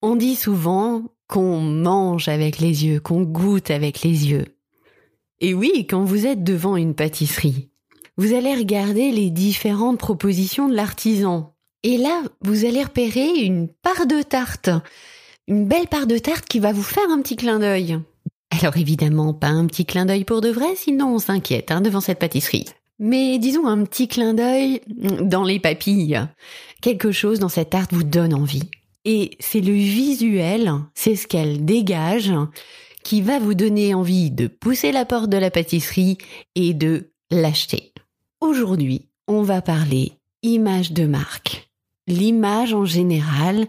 On dit souvent qu'on mange avec les yeux, qu'on goûte avec les yeux. Et oui, quand vous êtes devant une pâtisserie, vous allez regarder les différentes propositions de l'artisan. Et là, vous allez repérer une part de tarte. Une belle part de tarte qui va vous faire un petit clin d'œil. Alors évidemment, pas un petit clin d'œil pour de vrai, sinon on s'inquiète hein, devant cette pâtisserie. Mais disons un petit clin d'œil dans les papilles. Quelque chose dans cette tarte vous donne envie. Et c'est le visuel, c'est ce qu'elle dégage, qui va vous donner envie de pousser la porte de la pâtisserie et de l'acheter. Aujourd'hui, on va parler image de marque. L'image en général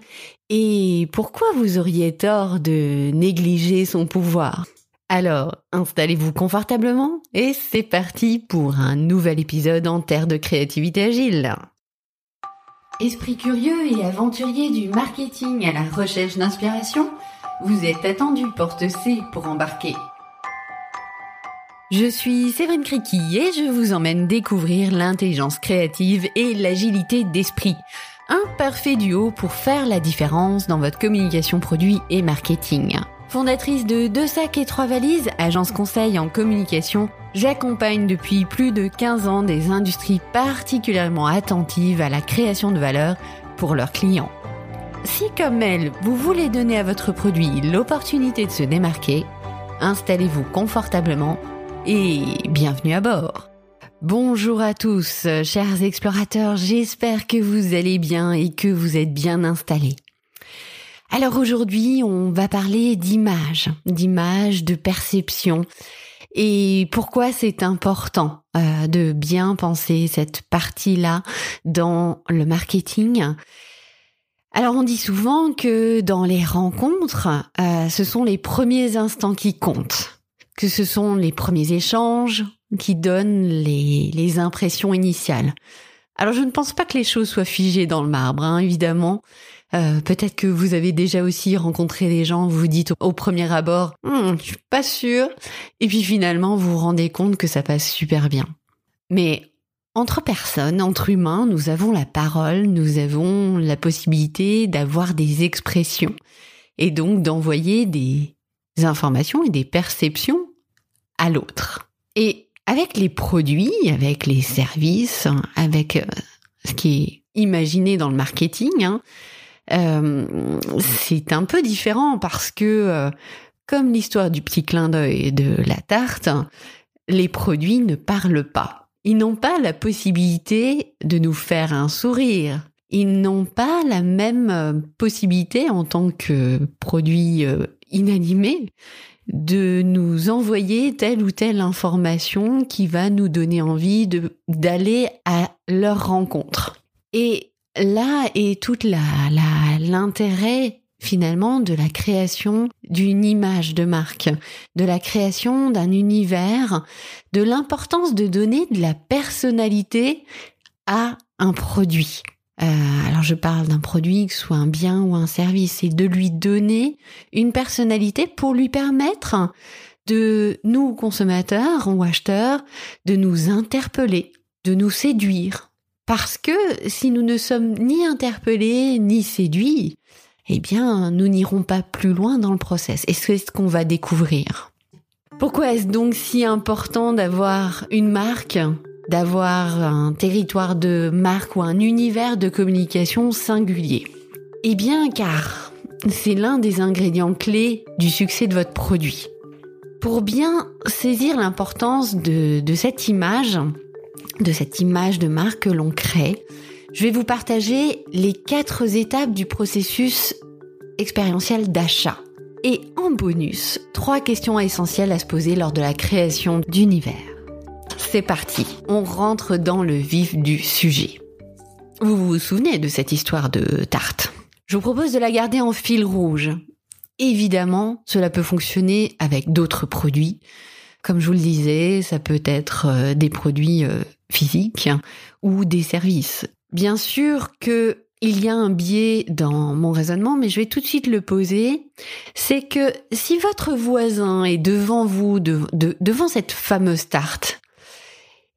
et pourquoi vous auriez tort de négliger son pouvoir? Alors, installez-vous confortablement et c'est parti pour un nouvel épisode en terre de créativité agile. Esprit curieux et aventurier du marketing à la recherche d'inspiration, vous êtes attendu porte C pour embarquer. Je suis Séverine Criqui et je vous emmène découvrir l'intelligence créative et l'agilité d'esprit. Un parfait duo pour faire la différence dans votre communication produit et marketing. Fondatrice de Deux sacs et trois valises, agence conseil en communication, j'accompagne depuis plus de 15 ans des industries particulièrement attentives à la création de valeur pour leurs clients. Si comme elle, vous voulez donner à votre produit l'opportunité de se démarquer, installez-vous confortablement et bienvenue à bord. Bonjour à tous, chers explorateurs, j'espère que vous allez bien et que vous êtes bien installés. Alors aujourd'hui, on va parler d'image, d'image, de perception. Et pourquoi c'est important euh, de bien penser cette partie-là dans le marketing? Alors on dit souvent que dans les rencontres, euh, ce sont les premiers instants qui comptent, que ce sont les premiers échanges qui donnent les, les impressions initiales. Alors je ne pense pas que les choses soient figées dans le marbre, hein, évidemment. Euh, peut-être que vous avez déjà aussi rencontré des gens, vous dites au, premier abord, hm, je suis pas sûre, et puis finalement vous vous rendez compte que ça passe super bien. Mais entre personnes, entre humains, nous avons la parole, nous avons la possibilité d'avoir des expressions et donc d'envoyer des informations et des perceptions à l'autre. Et avec les produits, avec les services, avec euh, ce qui est imaginé dans le marketing, hein, c'est un peu différent parce que, euh, comme l'histoire du petit clin d'œil et de la tarte, les produits ne parlent pas. Ils n'ont pas la possibilité de nous faire un sourire. Ils n'ont pas la même euh, possibilité en tant que produit inanimé de nous envoyer telle ou telle information qui va nous donner envie d'aller à leur rencontre. Et là est toute la, l'intérêt finalement de la création d'une image de marque, de la création d'un univers, de l'importance de donner de la personnalité à un produit. Euh, alors je parle d'un produit, que ce soit un bien ou un service, et de lui donner une personnalité pour lui permettre de nous, consommateurs ou acheteurs, de nous interpeller, de nous séduire, parce que si nous ne sommes ni interpellés ni séduits, eh bien, nous n'irons pas plus loin dans le process. Et c'est ce qu'on va découvrir. Pourquoi est-ce donc si important d'avoir une marque, d'avoir un territoire de marque ou un univers de communication singulier? Eh bien, car c'est l'un des ingrédients clés du succès de votre produit. Pour bien saisir l'importance de, de cette image, de cette image de marque que l'on crée, je vais vous partager les quatre étapes du processus expérientiel d'achat. Et en bonus, trois questions essentielles à se poser lors de la création d'univers. C'est parti, on rentre dans le vif du sujet. Vous vous souvenez de cette histoire de tarte? Je vous propose de la garder en fil rouge. Évidemment, cela peut fonctionner avec d'autres produits. Comme je vous le disais, ça peut être euh, des produits euh, physiques ou des services. Bien sûr que il y a un biais dans mon raisonnement, mais je vais tout de suite le poser. C'est que si votre voisin est devant vous, devant cette fameuse tarte,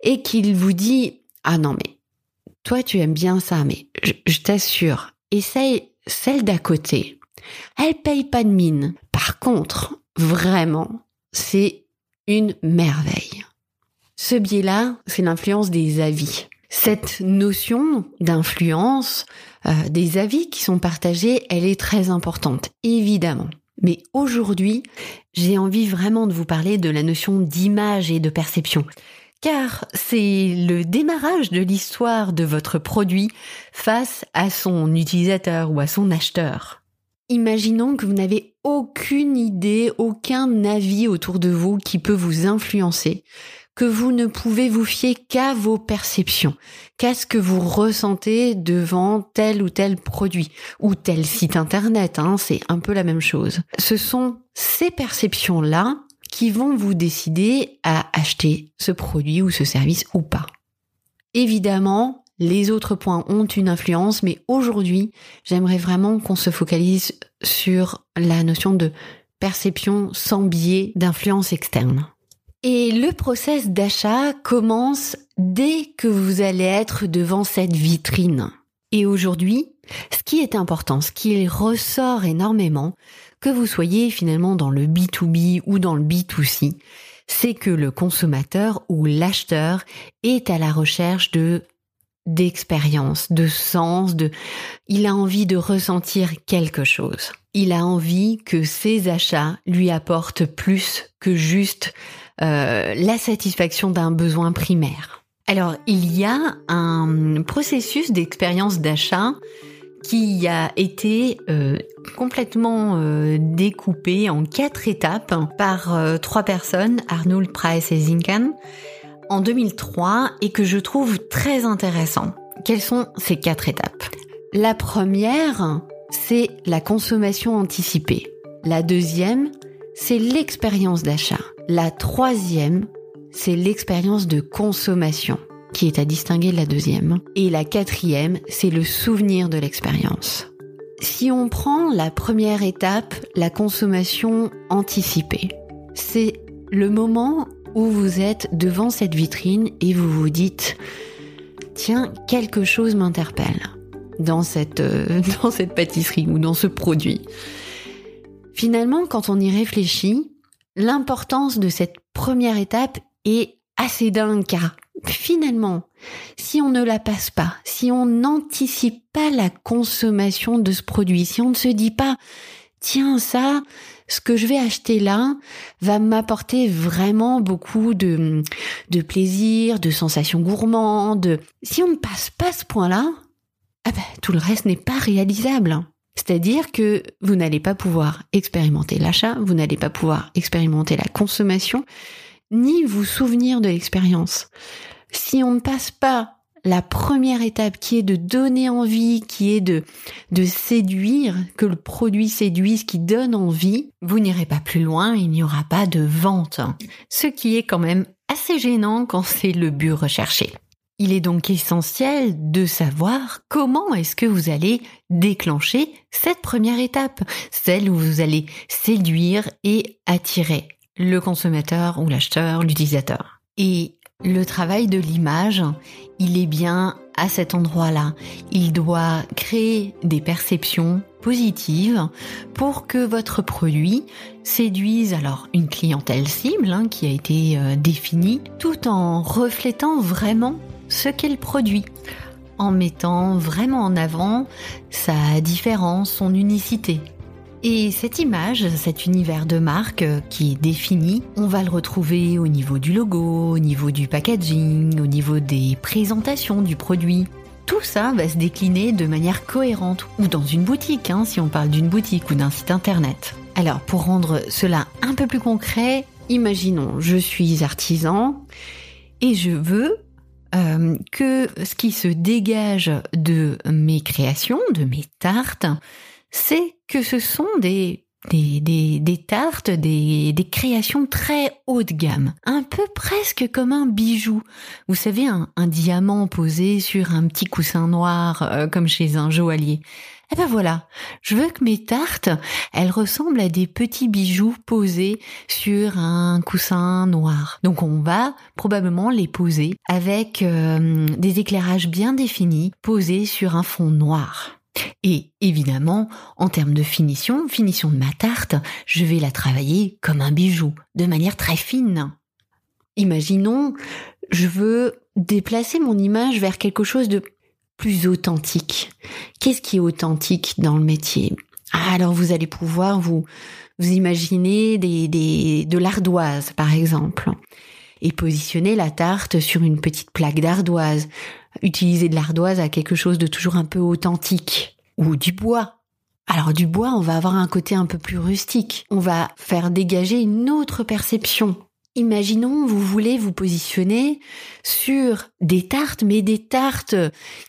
et qu'il vous dit ah non mais toi tu aimes bien ça, mais je, je t'assure, essaye celle d'à côté. Elle paye pas de mine. Par contre, vraiment, c'est une merveille. Ce biais-là, c'est l'influence des avis. Cette notion d'influence, euh, des avis qui sont partagés, elle est très importante, évidemment. Mais aujourd'hui, j'ai envie vraiment de vous parler de la notion d'image et de perception. Car c'est le démarrage de l'histoire de votre produit face à son utilisateur ou à son acheteur. Imaginons que vous n'avez aucune idée, aucun avis autour de vous qui peut vous influencer, que vous ne pouvez vous fier qu'à vos perceptions, qu'à ce que vous ressentez devant tel ou tel produit ou tel site internet, hein, c'est un peu la même chose. Ce sont ces perceptions-là qui vont vous décider à acheter ce produit ou ce service ou pas. Évidemment, les autres points ont une influence, mais aujourd'hui, j'aimerais vraiment qu'on se focalise sur la notion de perception sans biais d'influence externe. Et le process d'achat commence dès que vous allez être devant cette vitrine. Et aujourd'hui, ce qui est important, ce qui ressort énormément, que vous soyez finalement dans le B2B ou dans le B2C, c'est que le consommateur ou l'acheteur est à la recherche de d'expérience, de sens, de il a envie de ressentir quelque chose. Il a envie que ses achats lui apportent plus que juste euh, la satisfaction d'un besoin primaire. Alors, il y a un processus d'expérience d'achat qui a été euh, complètement euh, découpé en quatre étapes par trois personnes, Arnold, Price et Zinkan, en 2003 et que je trouve très intéressant. Quelles sont ces quatre étapes? La première, c'est la consommation anticipée. La deuxième, c'est l'expérience d'achat. La troisième, c'est l'expérience de consommation, qui est à distinguer de la deuxième. Et la quatrième, c'est le souvenir de l'expérience. Si on prend la première étape, la consommation anticipée, c'est le moment où vous êtes devant cette vitrine et vous vous dites, tiens, quelque chose m'interpelle dans cette, euh, dans cette pâtisserie ou dans ce produit. Finalement, quand on y réfléchit, l'importance de cette première étape est assez dingue car finalement, si on ne la passe pas, si on n'anticipe pas la consommation de ce produit, si on ne se dit pas, tiens, ça, ce que je vais acheter là va m'apporter vraiment beaucoup de, de plaisir, de sensations gourmandes. Si on ne passe pas ce point-là, ah ben, tout le reste n'est pas réalisable. C'est-à-dire que vous n'allez pas pouvoir expérimenter l'achat, vous n'allez pas pouvoir expérimenter la consommation, ni vous souvenir de l'expérience. Si on ne passe pas la première étape qui est de donner envie, qui est de, de séduire, que le produit séduise, qui donne envie, vous n'irez pas plus loin, il n'y aura pas de vente. Ce qui est quand même assez gênant quand c'est le but recherché. Il est donc essentiel de savoir comment est-ce que vous allez déclencher cette première étape, celle où vous allez séduire et attirer le consommateur ou l'acheteur, l'utilisateur. Et le travail de l'image, il est bien à cet endroit-là. Il doit créer des perceptions positives pour que votre produit séduise alors une clientèle cible hein, qui a été euh, définie tout en reflétant vraiment ce qu'elle produit, en mettant vraiment en avant sa différence, son unicité. Et cette image, cet univers de marque qui est défini, on va le retrouver au niveau du logo, au niveau du packaging, au niveau des présentations du produit. Tout ça va se décliner de manière cohérente ou dans une boutique, hein, si on parle d'une boutique ou d'un site internet. Alors pour rendre cela un peu plus concret, imaginons, je suis artisan et je veux euh, que ce qui se dégage de mes créations, de mes tartes, c'est que ce sont des des, des, des, tartes, des, des créations très haut de gamme, un peu presque comme un bijou. Vous savez, un, diamant posé sur un petit coussin noir, euh, comme chez un joaillier. Eh ben voilà, je veux que mes tartes, elles ressemblent à des petits bijoux posés sur un coussin noir. Donc on va probablement les poser avec euh, des éclairages bien définis, posés sur un fond noir. Et évidemment, en termes de finition, finition de ma tarte, je vais la travailler comme un bijou, de manière très fine. Imaginons, je veux déplacer mon image vers quelque chose de plus authentique. Qu'est-ce qui est authentique dans le métier? Ah, Alors vous allez pouvoir vous, imaginer de l'ardoise, par exemple, et positionner la tarte sur une petite plaque d'ardoise. Utiliser de l'ardoise à quelque chose de toujours un peu authentique. Ou du bois. Alors du bois, on va avoir un côté un peu plus rustique. On va faire dégager une autre perception Imaginons, vous voulez vous positionner sur des tartes, mais des tartes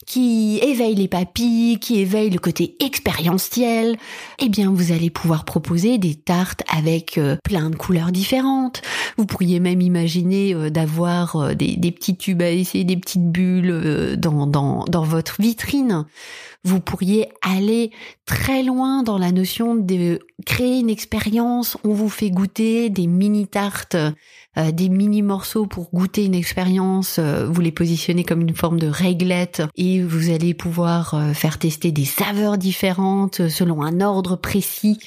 qui éveillent les papilles, qui éveillent le côté expérientiel. Eh bien, vous allez pouvoir proposer des tartes avec euh, plein de couleurs différentes. Vous pourriez même imaginer euh, d'avoir euh, des, petits tubes à essayer, des petites bulles dans, votre vitrine. Vous pourriez aller très loin dans la notion de créer une expérience. On vous fait goûter des mini tartes, euh, des mini morceaux pour goûter une expérience. Euh, vous les positionnez comme une forme de réglette et vous allez pouvoir euh, faire tester des saveurs différentes selon un ordre précis.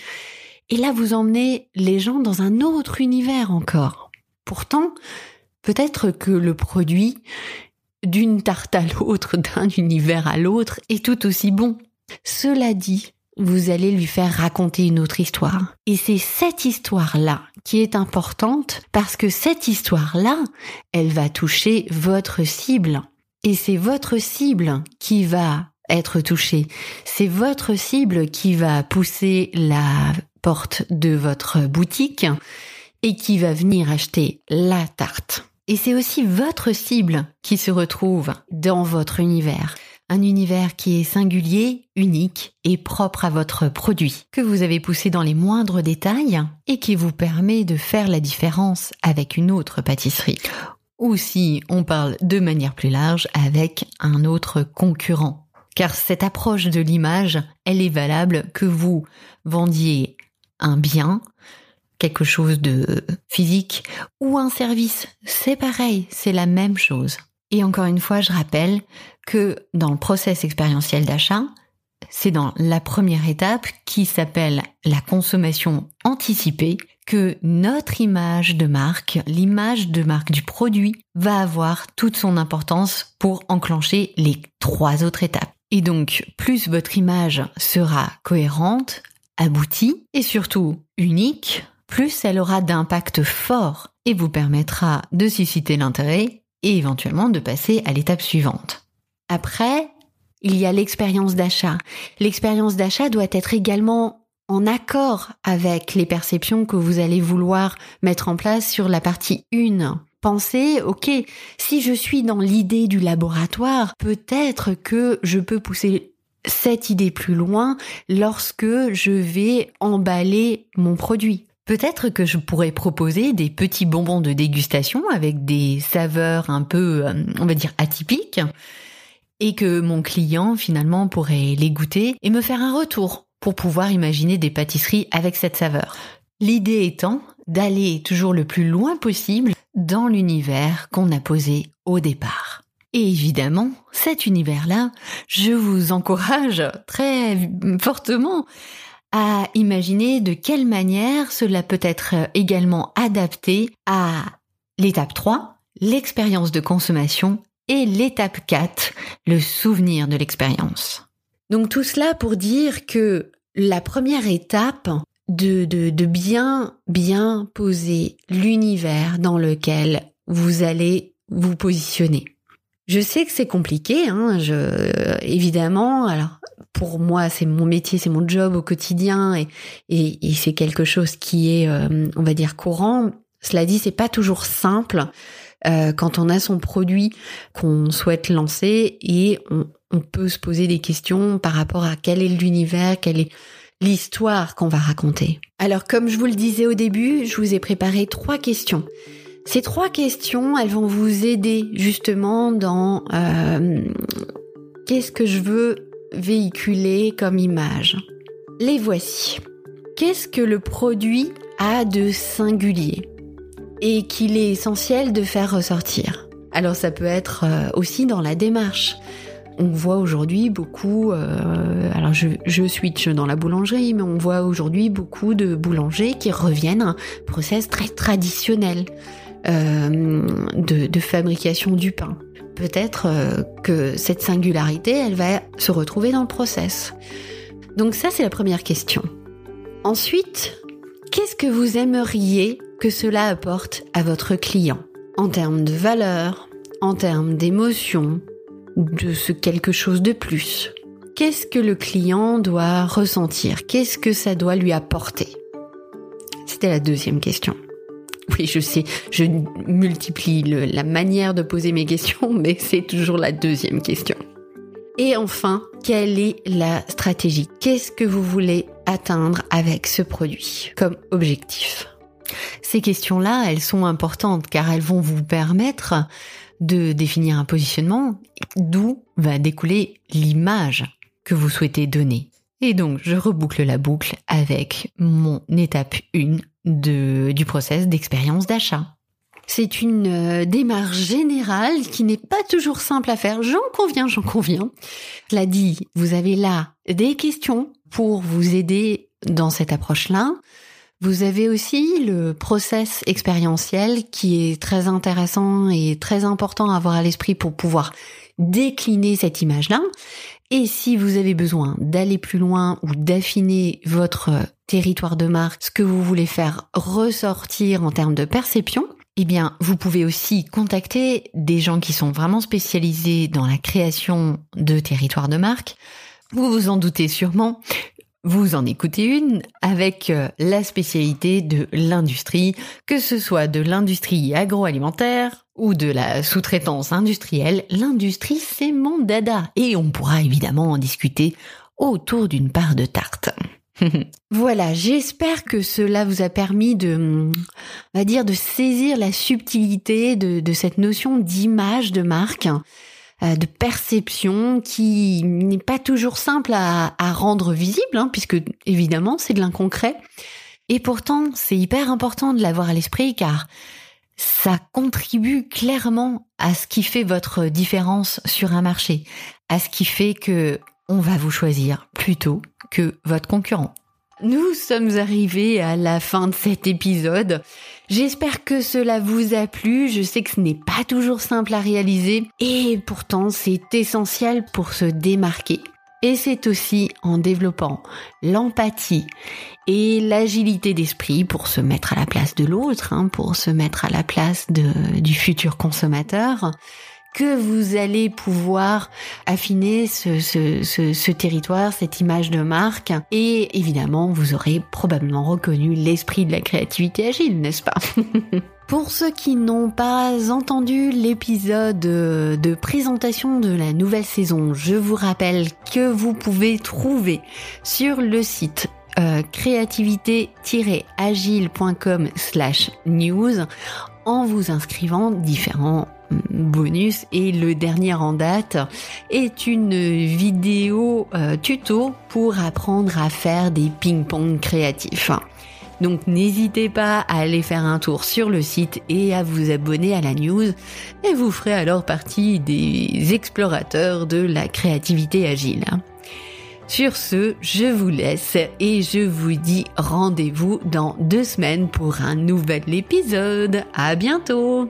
Et là, vous emmenez les gens dans un autre univers encore. Pourtant, peut-être que le produit, d'une tarte à l'autre, d'un univers à l'autre, est tout aussi bon. Cela dit, vous allez lui faire raconter une autre histoire. Et c'est cette histoire-là qui est importante parce que cette histoire-là, elle va toucher votre cible. Et c'est votre cible qui va être touchée. C'est votre cible qui va pousser la porte de votre boutique et qui va venir acheter la tarte. Et c'est aussi votre cible qui se retrouve dans votre univers. Un univers qui est singulier, unique et propre à votre produit, que vous avez poussé dans les moindres détails et qui vous permet de faire la différence avec une autre pâtisserie. Ou si on parle de manière plus large avec un autre concurrent. Car cette approche de l'image, elle est valable que vous vendiez un bien, quelque chose de physique ou un service. C'est pareil, c'est la même chose. Et encore une fois, je rappelle que dans le process expérientiel d'achat, c'est dans la première étape qui s'appelle la consommation anticipée que notre image de marque, l'image de marque du produit, va avoir toute son importance pour enclencher les trois autres étapes. Et donc, plus votre image sera cohérente, aboutie et surtout unique, plus elle aura d'impact fort et vous permettra de susciter l'intérêt et éventuellement de passer à l'étape suivante. Après, il y a l'expérience d'achat. L'expérience d'achat doit être également en accord avec les perceptions que vous allez vouloir mettre en place sur la partie 1. Pensez, ok, si je suis dans l'idée du laboratoire, peut-être que je peux pousser cette idée plus loin lorsque je vais emballer mon produit. Peut-être que je pourrais proposer des petits bonbons de dégustation avec des saveurs un peu, euh, on va dire, atypiques, et que mon client finalement pourrait les goûter et me faire un retour pour pouvoir imaginer des pâtisseries avec cette saveur. L'idée étant d'aller toujours le plus loin possible dans l'univers qu'on a posé au départ. Et évidemment, cet univers-là, je vous encourage très fortement à imaginer de quelle manière cela peut être également adapté à l'étape 3, l'expérience de consommation, et l'étape 4, le souvenir de l'expérience. Donc tout cela pour dire que la première étape de, bien, bien poser l'univers dans lequel vous allez vous positionner. Je sais que c'est compliqué, hein, je, évidemment. Alors, pour moi, c'est mon métier, c'est mon job au quotidien, et, et, c'est quelque chose qui est, euh, on va dire, courant. Cela dit, c'est pas toujours simple euh, quand on a son produit qu'on souhaite lancer et on, peut se poser des questions par rapport à quel est l'univers, quelle est l'histoire qu'on va raconter. Alors, comme je vous le disais au début, je vous ai préparé trois questions. Ces trois questions, elles vont vous aider justement dans euh, qu'est-ce que je veux véhiculer comme image. Les voici. Qu'est-ce que le produit a de singulier? Et qu'il est essentiel de faire ressortir Alors ça peut être euh, aussi dans la démarche. on voit aujourd'hui beaucoup, euh, alors je, je switch dans la boulangerie, mais on voit aujourd'hui beaucoup de boulangers qui reviennent à un process très traditionnel euh, de, fabrication du pain. Peut-être que cette singularité, elle va se retrouver dans le process. Donc ça, c'est la première question. Ensuite, qu'est-ce que vous aimeriez que cela apporte à votre client en termes de valeur, en termes d'émotion, de ce quelque chose de plus. Qu'est-ce que le client doit ressentir? Qu'est-ce que ça doit lui apporter? C'était la deuxième question. Oui, je sais, je multiplie la manière de poser mes questions, mais c'est toujours la deuxième question. Et enfin, quelle est la stratégie? Qu'est-ce que vous voulez atteindre avec ce produit comme objectif? Ces questions-là, elles sont importantes car elles vont vous permettre de définir un positionnement, d'où va découler l'image que vous souhaitez donner. Et donc, je reboucle la boucle avec mon étape 1 de, du process d'expérience d'achat. C'est une euh, démarche générale qui n'est pas toujours simple à faire, j'en conviens, j'en conviens. Cela dit, vous avez là des questions pour vous aider dans cette approche-là. Vous avez aussi le process expérientiel qui est très intéressant et très important à avoir à l'esprit pour pouvoir décliner cette image-là. Et si vous avez besoin d'aller plus loin ou d'affiner votre territoire de marque, ce que vous voulez faire ressortir en termes de perception, eh bien, vous pouvez aussi contacter des gens qui sont vraiment spécialisés dans la création de territoires de marque. Vous vous en doutez sûrement, vous en écoutez une avec euh, la spécialité de l'industrie, que ce soit de l'industrie agroalimentaire ou de la sous-traitance industrielle. L'industrie, c'est mon dada. Et on pourra évidemment en discuter autour d'une part de tarte. voilà, j'espère que cela vous a permis de, va dire, de saisir la subtilité de cette notion d'image de marque. Euh, de perception qui n'est pas toujours simple à, rendre visible, hein, puisque évidemment c'est de l'inconcret. Et pourtant, c'est hyper important de l'avoir à l'esprit car ça contribue clairement à ce qui fait votre différence sur un marché, à ce qui fait que on va vous choisir plutôt que votre concurrent. Nous sommes arrivés à la fin de cet épisode. J'espère que cela vous a plu. Je sais que ce n'est pas toujours simple à réaliser et pourtant c'est essentiel pour se démarquer. Et c'est aussi en développant l'empathie et l'agilité d'esprit pour se mettre à la place de l'autre, hein, pour se mettre à la place du futur consommateur, que vous allez pouvoir affiner ce, territoire, cette image de marque. Et évidemment, vous aurez probablement reconnu l'esprit de la créativité agile, n'est-ce pas? Pour ceux qui n'ont pas entendu l'épisode de présentation de la nouvelle saison, je vous rappelle que vous pouvez trouver sur le site euh, créativité-agile.com slash news en vous inscrivant différents bonus et le dernier en date est une vidéo euh, tuto pour apprendre à faire des ping-pong créatifs. Donc n'hésitez pas à aller faire un tour sur le site et à vous abonner à la news et vous ferez alors partie des explorateurs de la créativité agile. Sur ce, je vous laisse et je vous dis rendez-vous dans deux semaines pour un nouvel épisode. À bientôt!